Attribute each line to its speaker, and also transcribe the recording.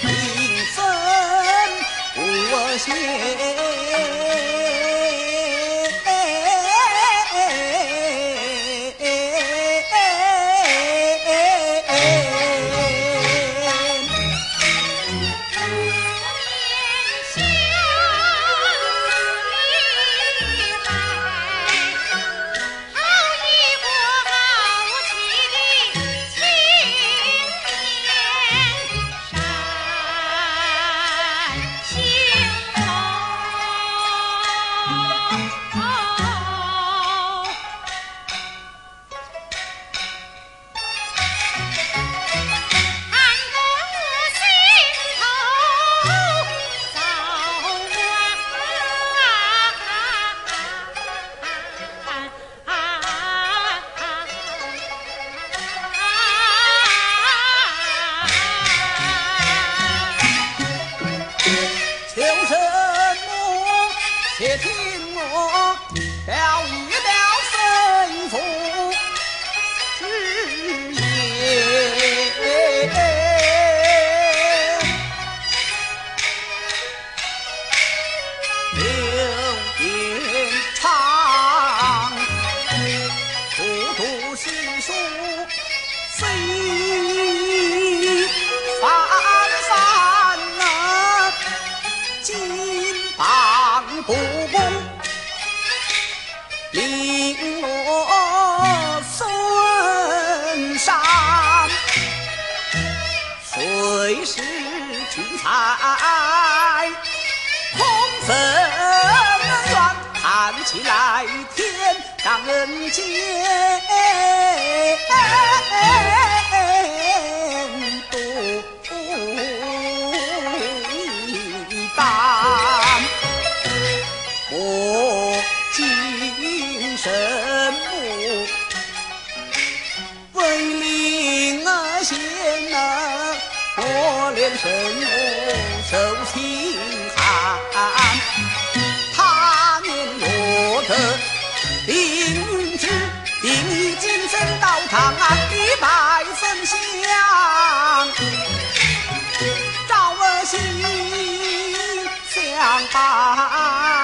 Speaker 1: 平生无限。且听我表一表身份之言刘言长不读诗书不公，令我孙山谁是群才，空坟乱，看起来天上人间。今生母为灵儿贤能，我连生母受清寒。他年落得凌云志，定义今生到长安一拜分享，赵儿心相伴。